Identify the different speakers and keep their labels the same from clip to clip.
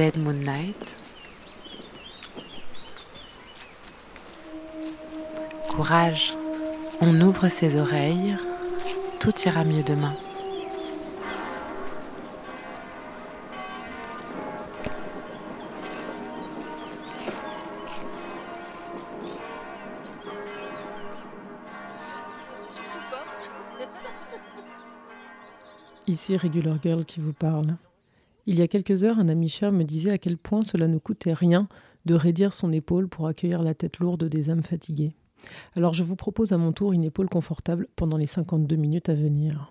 Speaker 1: Dead Moon. Courage, on ouvre ses oreilles, tout ira mieux demain.
Speaker 2: Ici Regular Girl qui vous parle. Il y a quelques heures, un ami cher me disait à quel point cela ne coûtait rien de raidir son épaule pour accueillir la tête lourde des âmes fatiguées. Alors je vous propose à mon tour une épaule confortable pendant les 52 minutes à venir.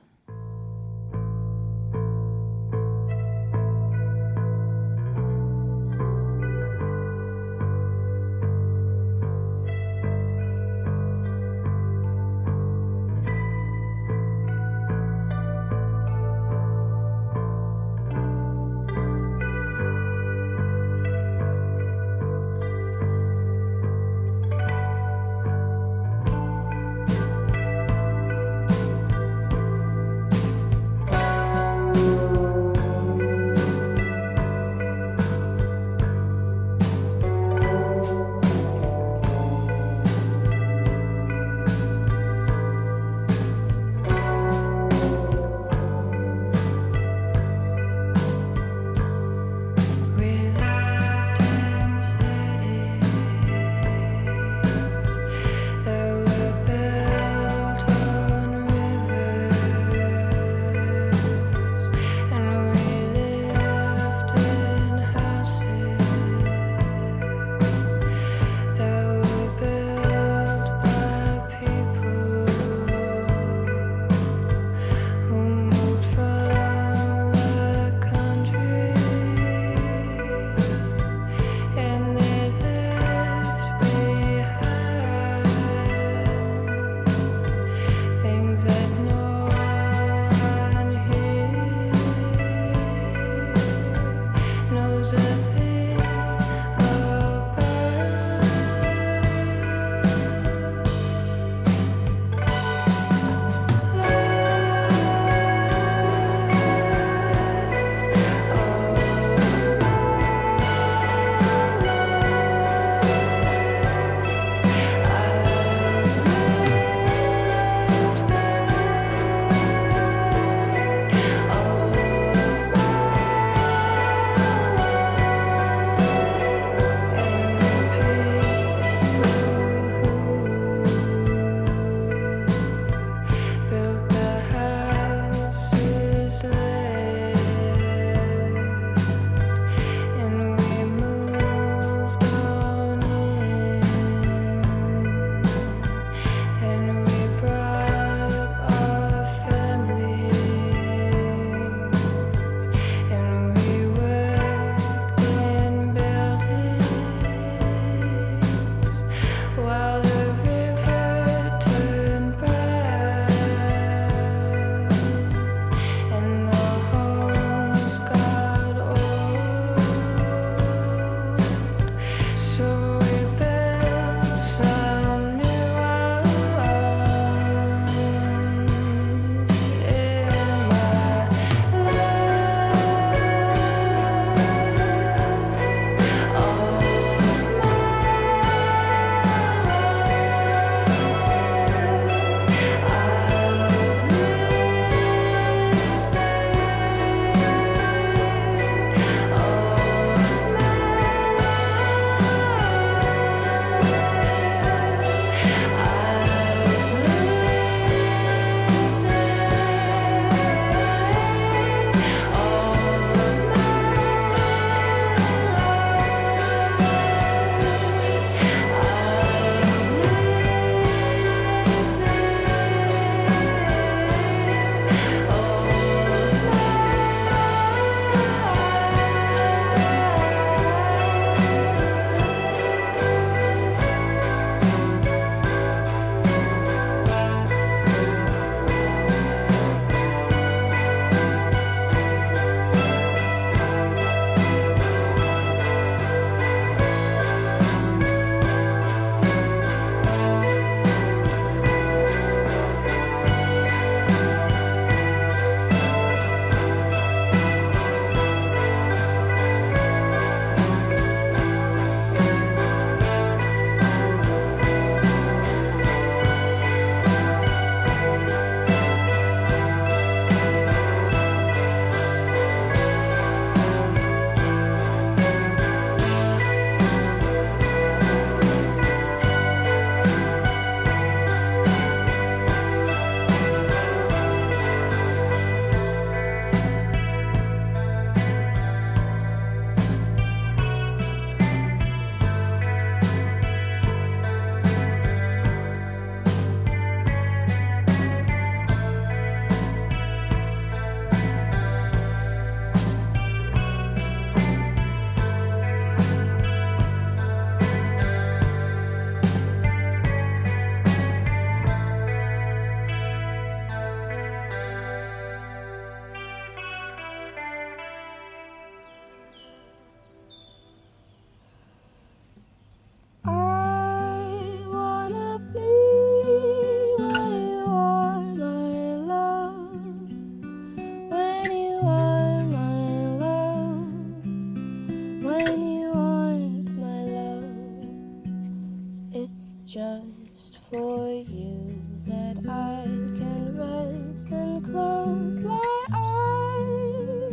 Speaker 3: just for you that I can rest and close my eyes.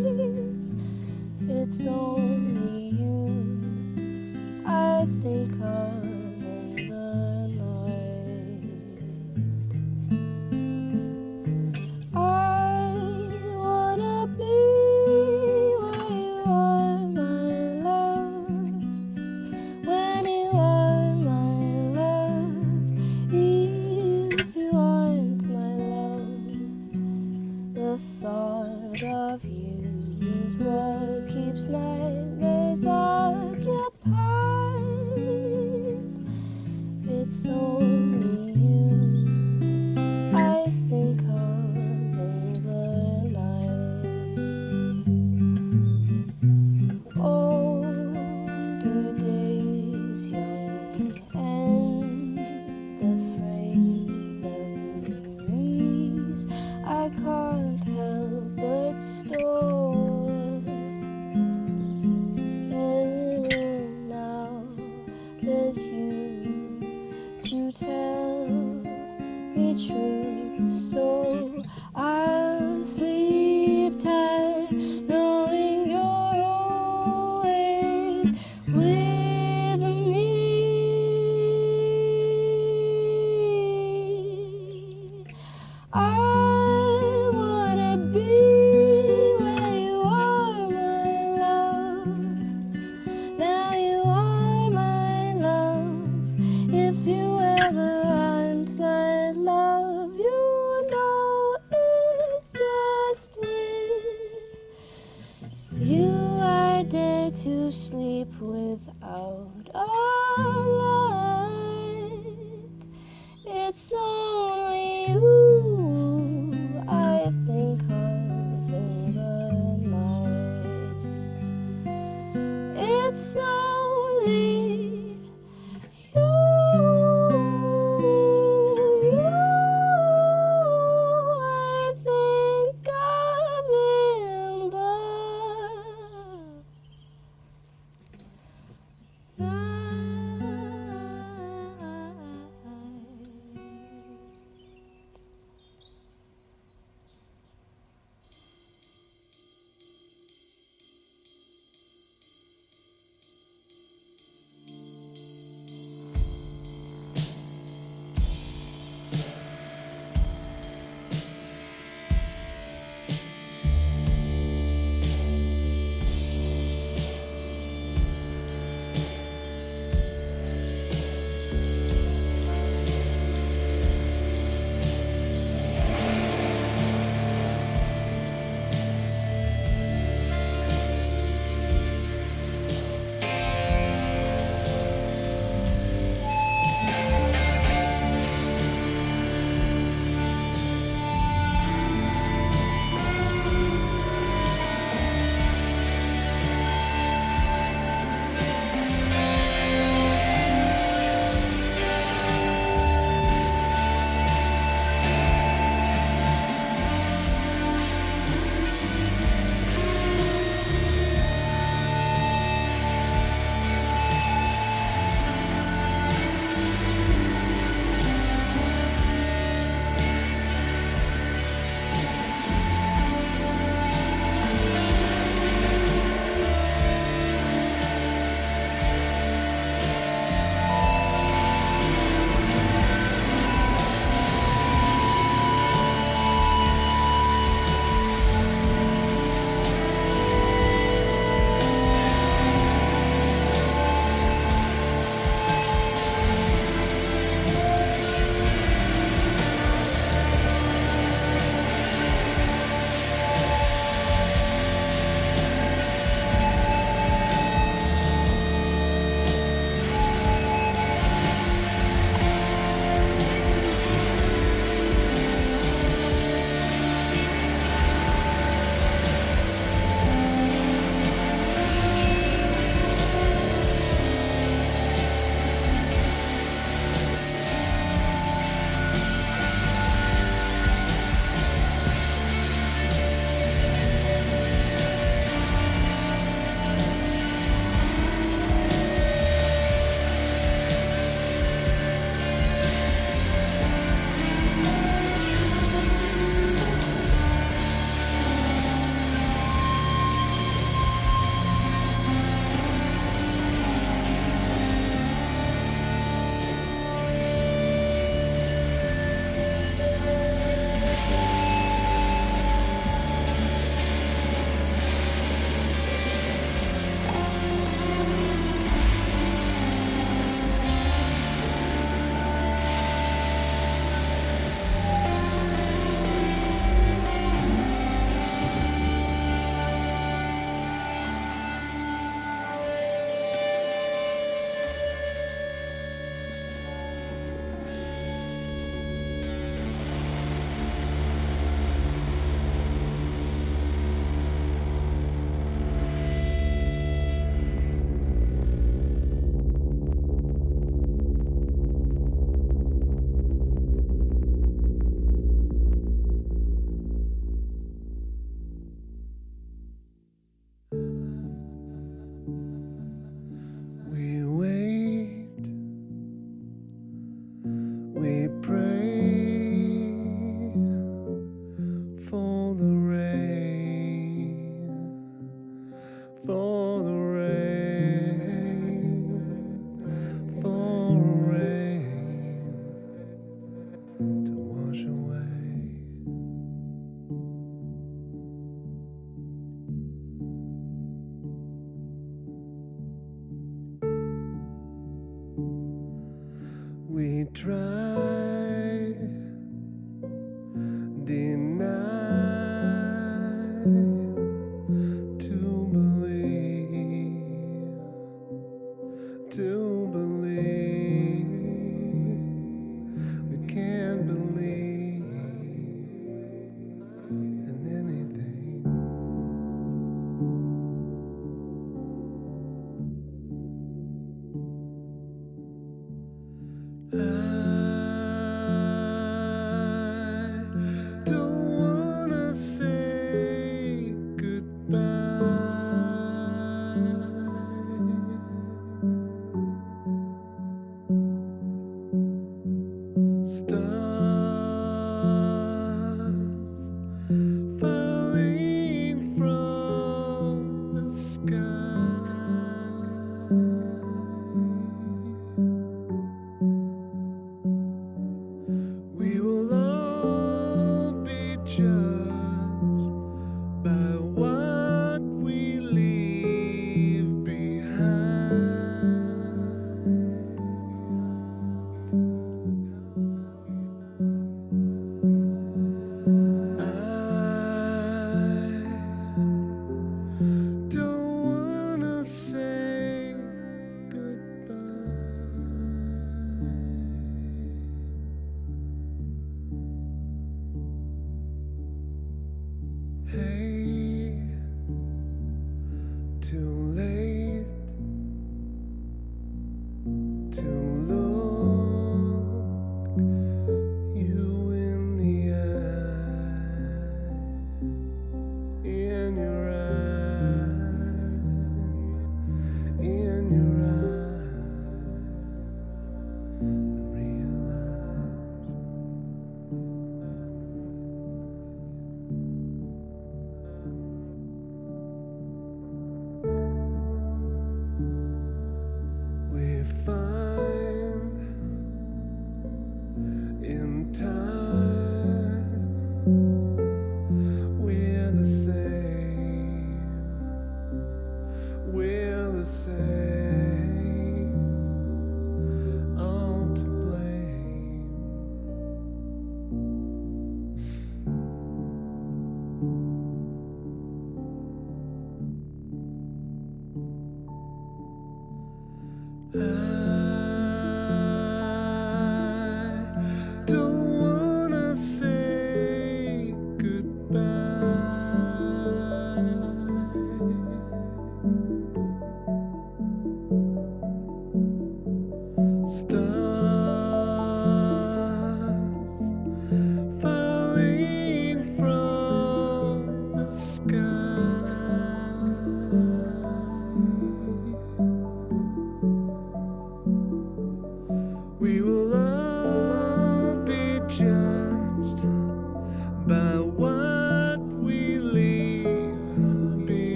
Speaker 3: It's only you I think of.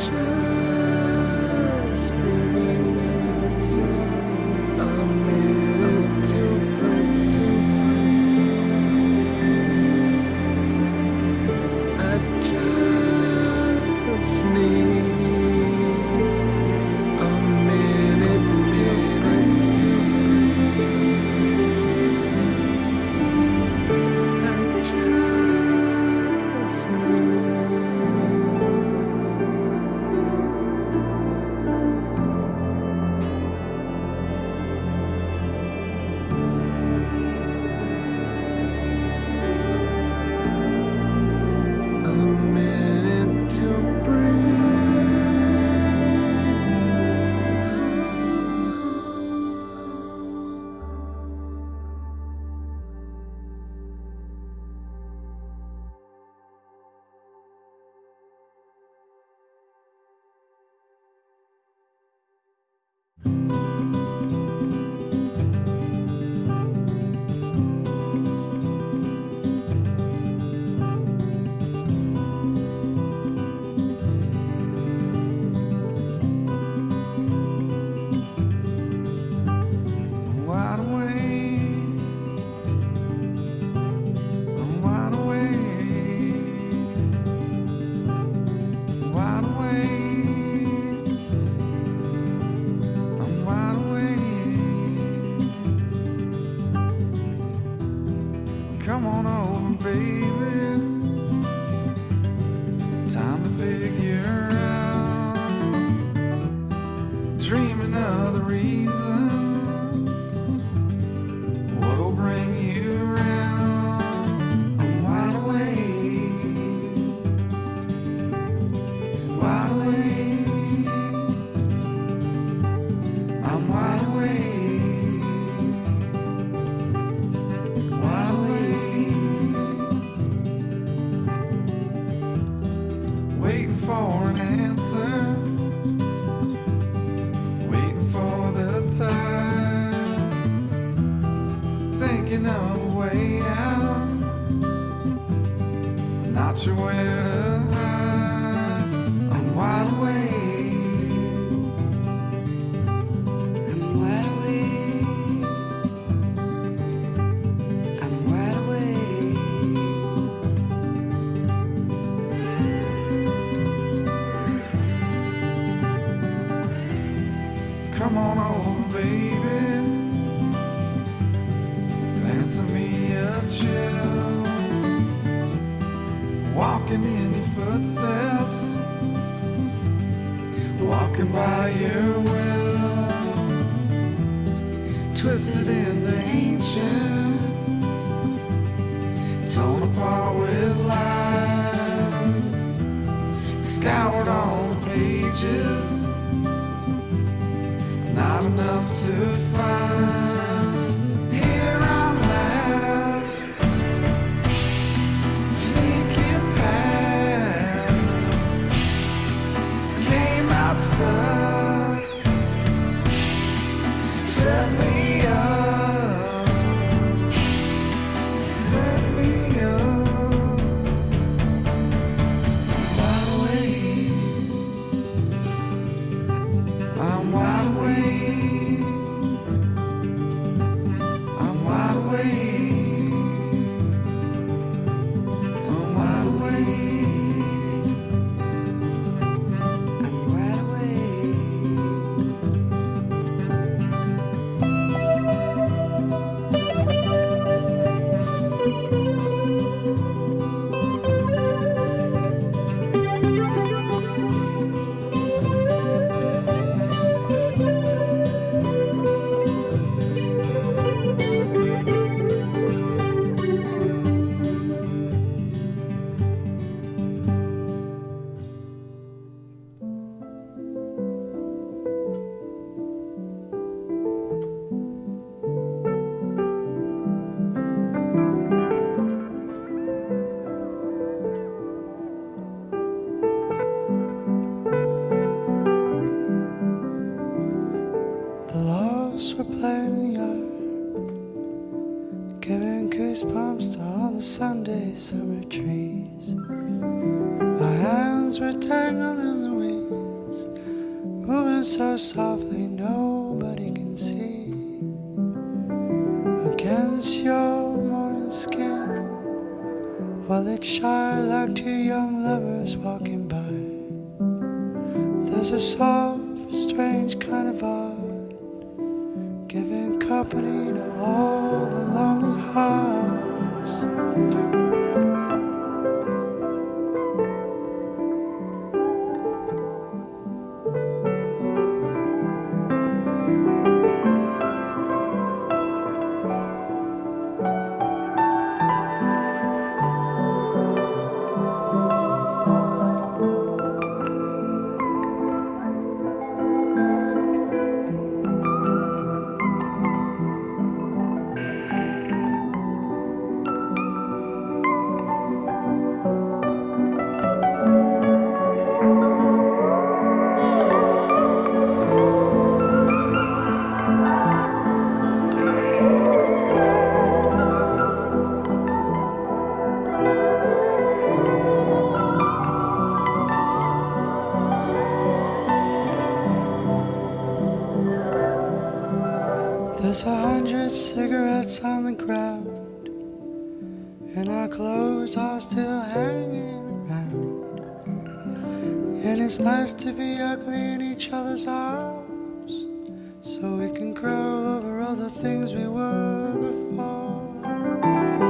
Speaker 4: Just. Come on over, baby. Time to figure out. Dreaming of the reason. Not enough to find.
Speaker 5: Were playing in the yard, giving goosebumps to all the Sunday summer trees. Our hands were tangled in the weeds, moving so softly nobody can see. Against your morning skin, while it shy like two young lovers walking by. There's a soft, strange kind of giving company to all the lonely hearts. Are still hanging around. And it's nice to be ugly in each other's arms, so we can grow over all the things we were before.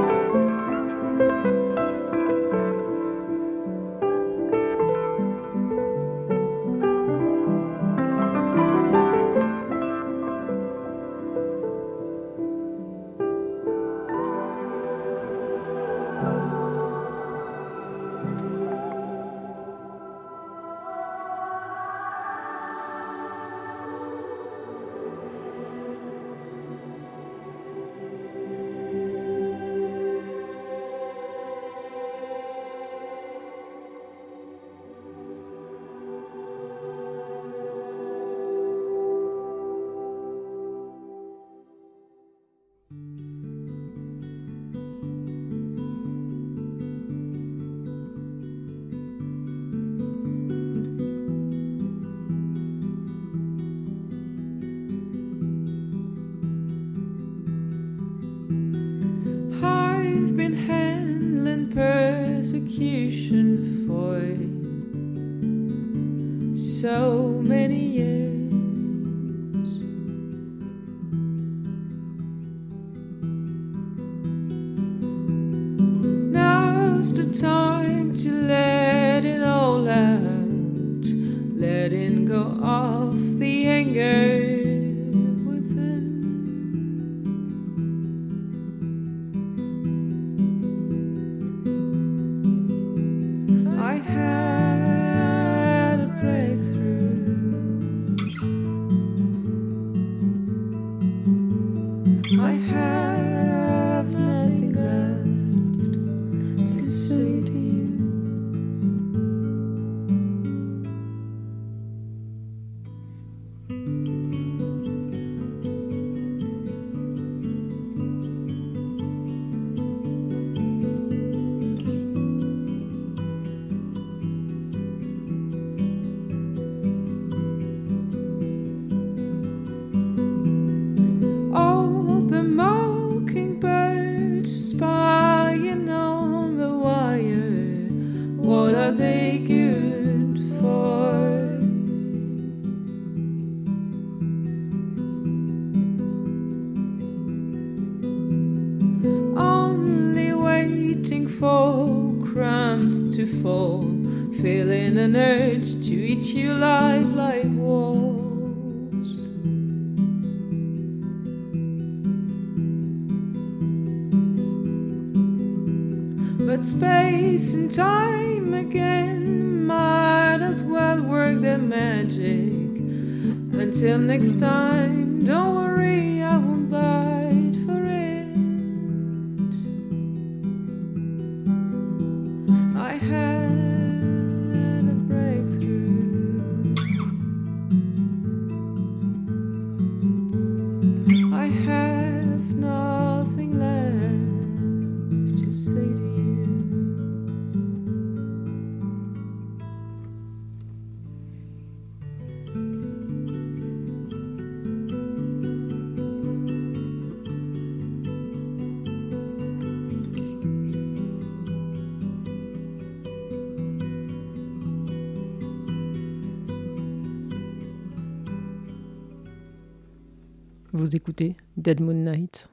Speaker 6: Vous écoutez Dead Moon Night.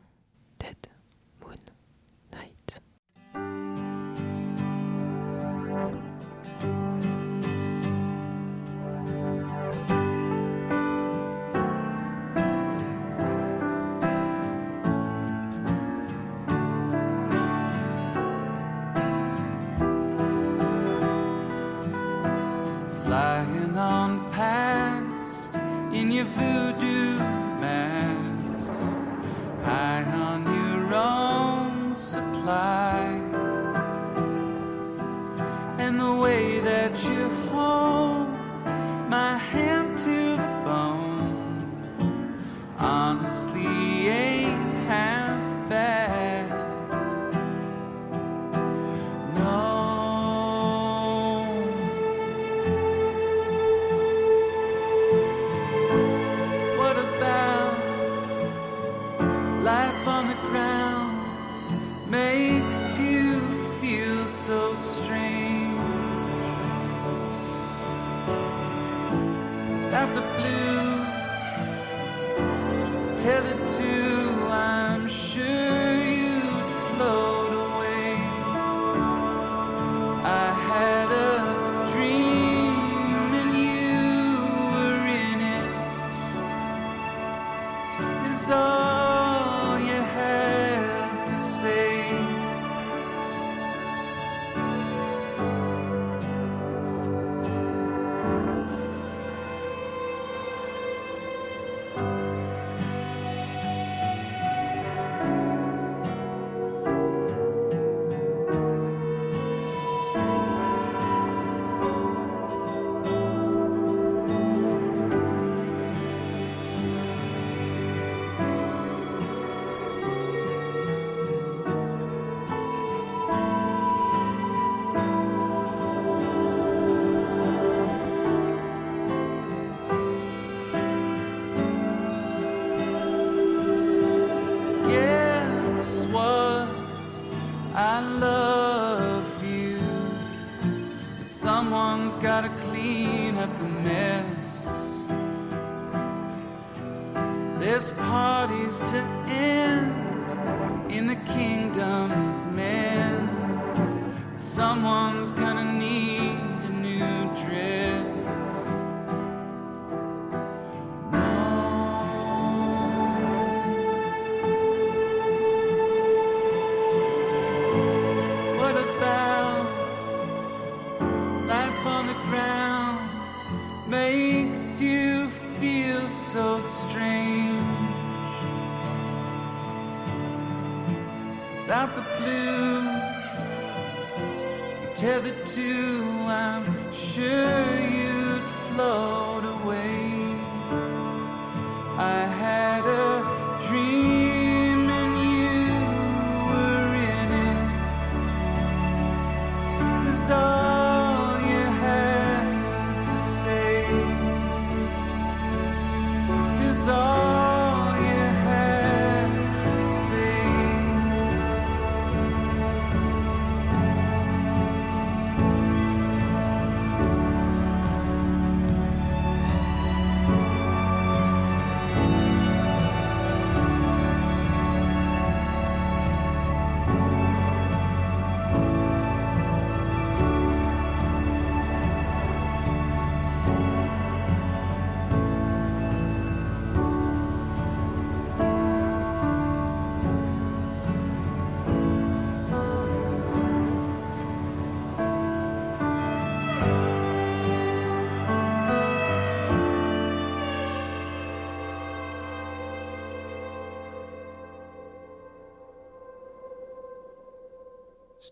Speaker 4: to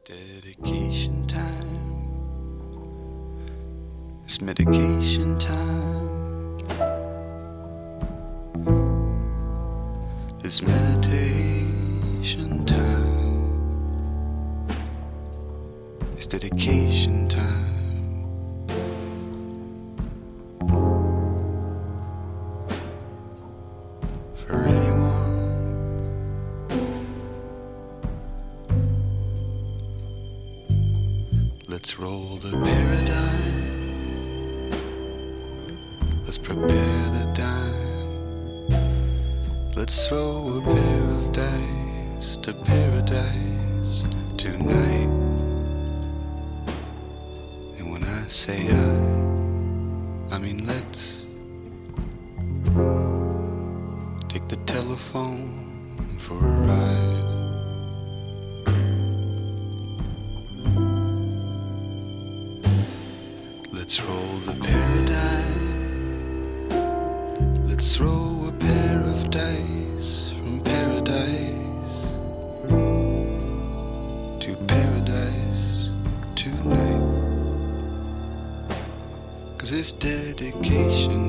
Speaker 7: dedication time. It's medication time. It's meditation time. It's dedication time. is dedication.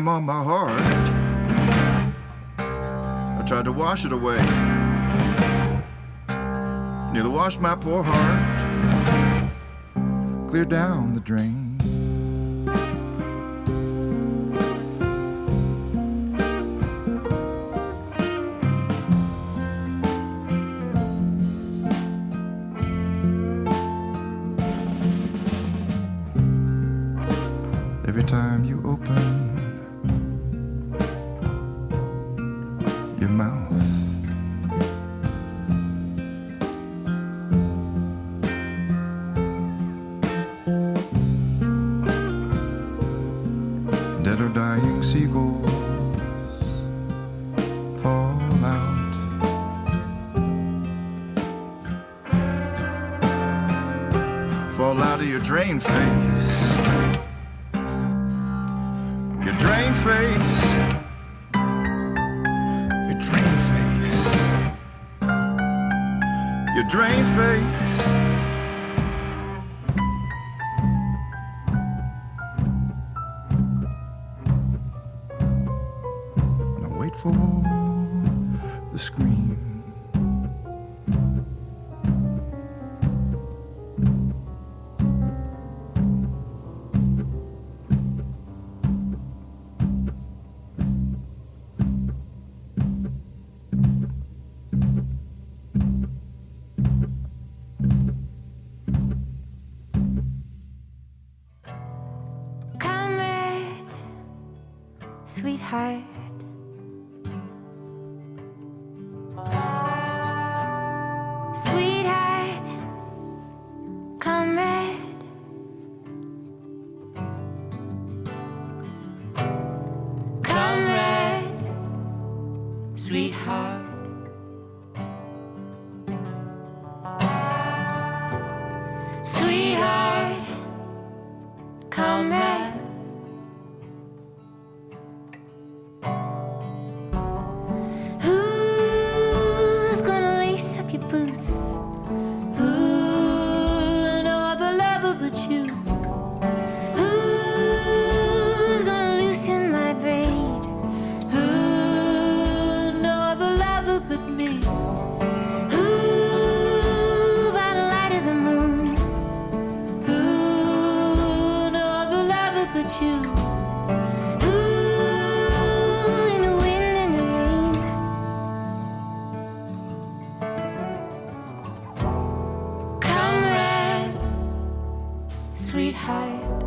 Speaker 8: came on my heart. I tried to wash it away. Nearly washed my poor heart clear down the drain. for the screen. high.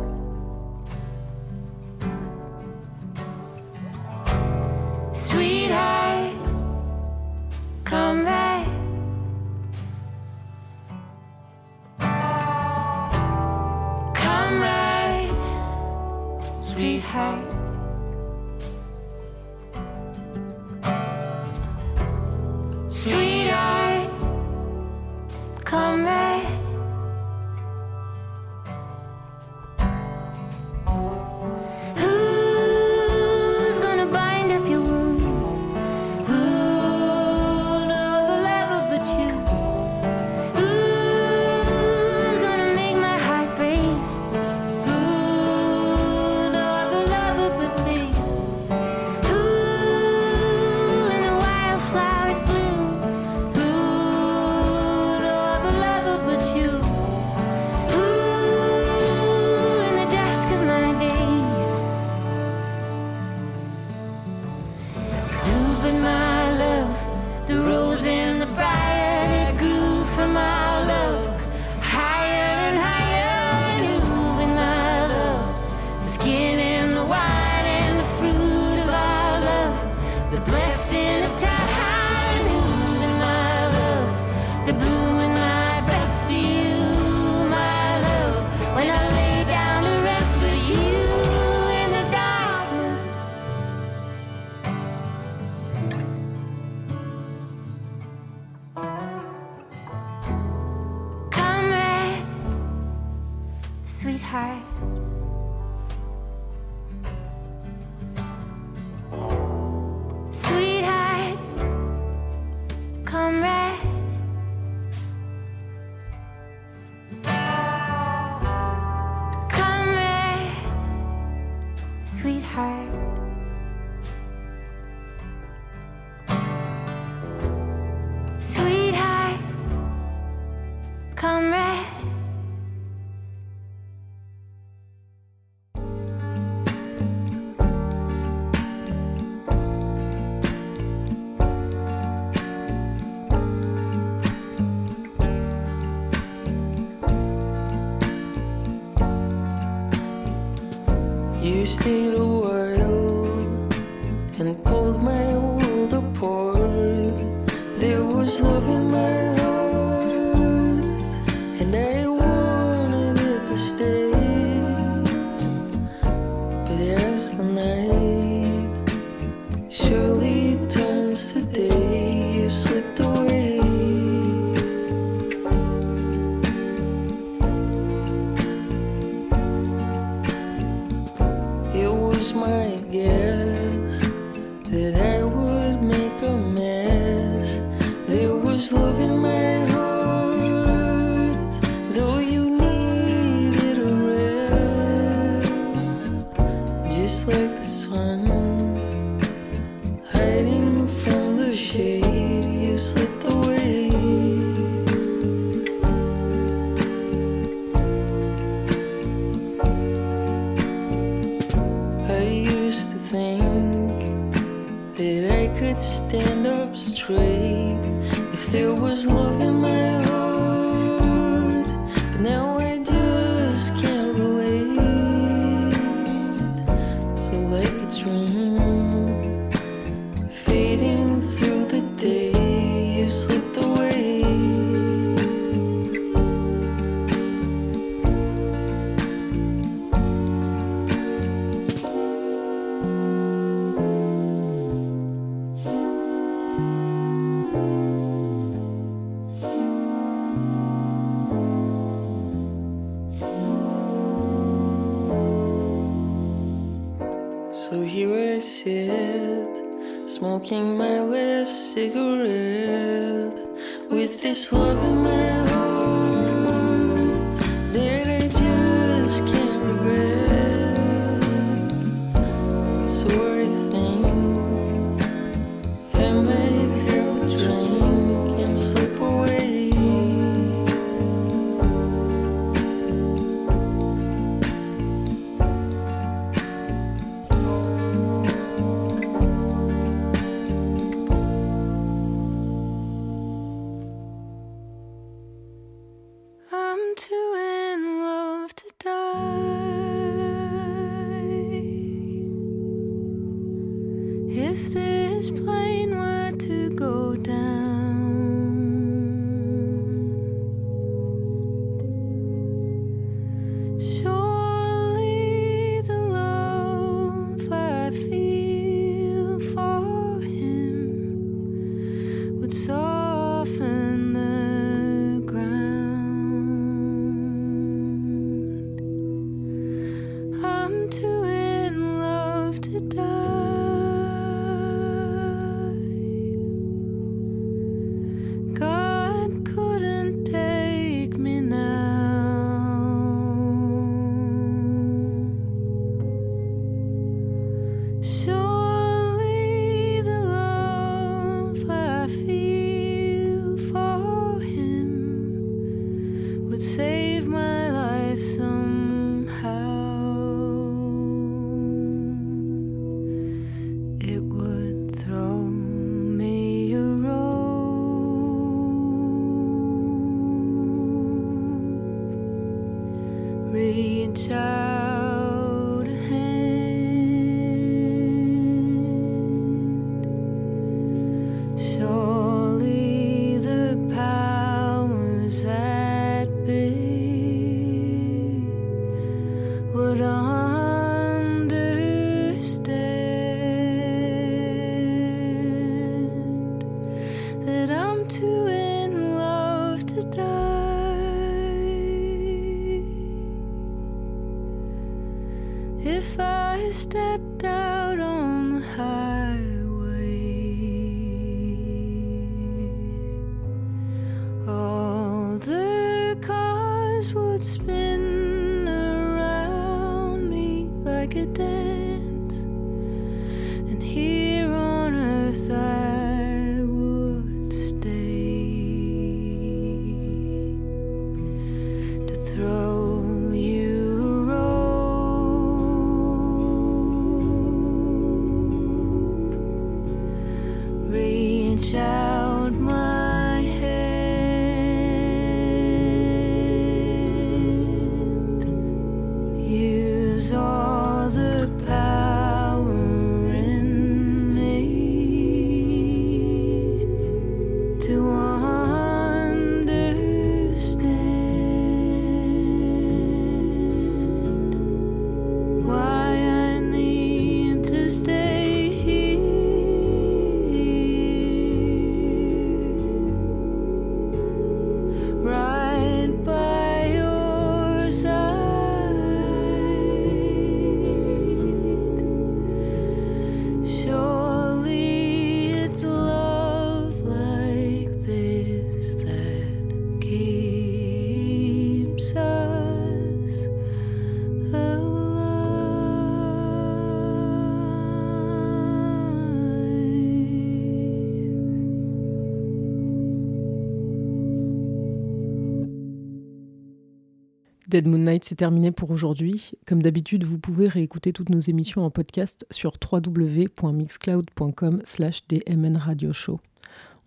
Speaker 2: Dead Moon Night, c'est terminé pour aujourd'hui. Comme d'habitude, vous pouvez réécouter toutes nos émissions en podcast sur www.mixcloud.com slash DMN Radio Show.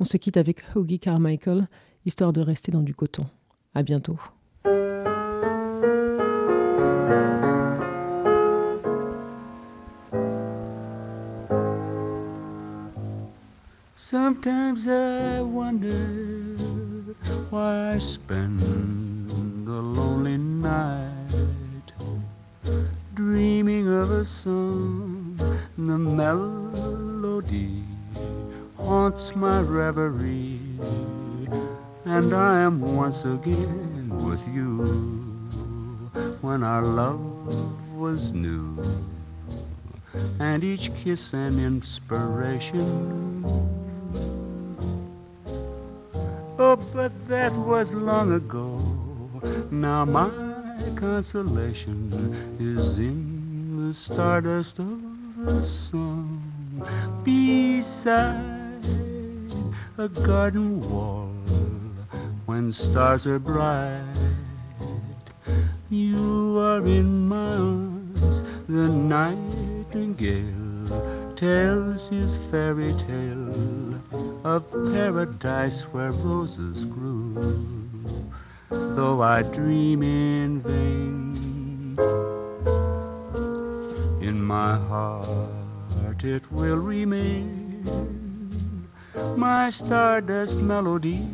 Speaker 2: On se quitte avec Hoagie Carmichael, histoire de rester dans du coton. À bientôt.
Speaker 6: And I am once again with you when our love was new and each kiss an inspiration. Oh, but that was long ago. Now my consolation is in the stardust of a song beside a garden wall when stars are bright. You are in my arms, the nightingale tells his fairy tale of paradise where roses grew. Though I dream in vain, in my heart it will remain my stardust melody,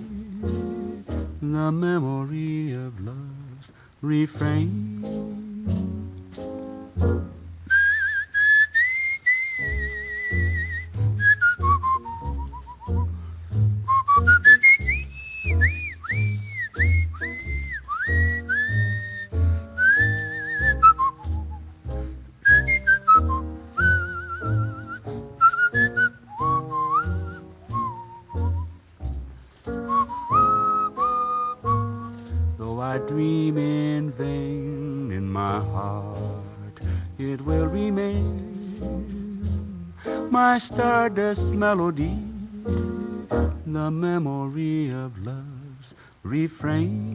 Speaker 6: the memory of love's refrain. Stardust melody, the memory of love's refrain.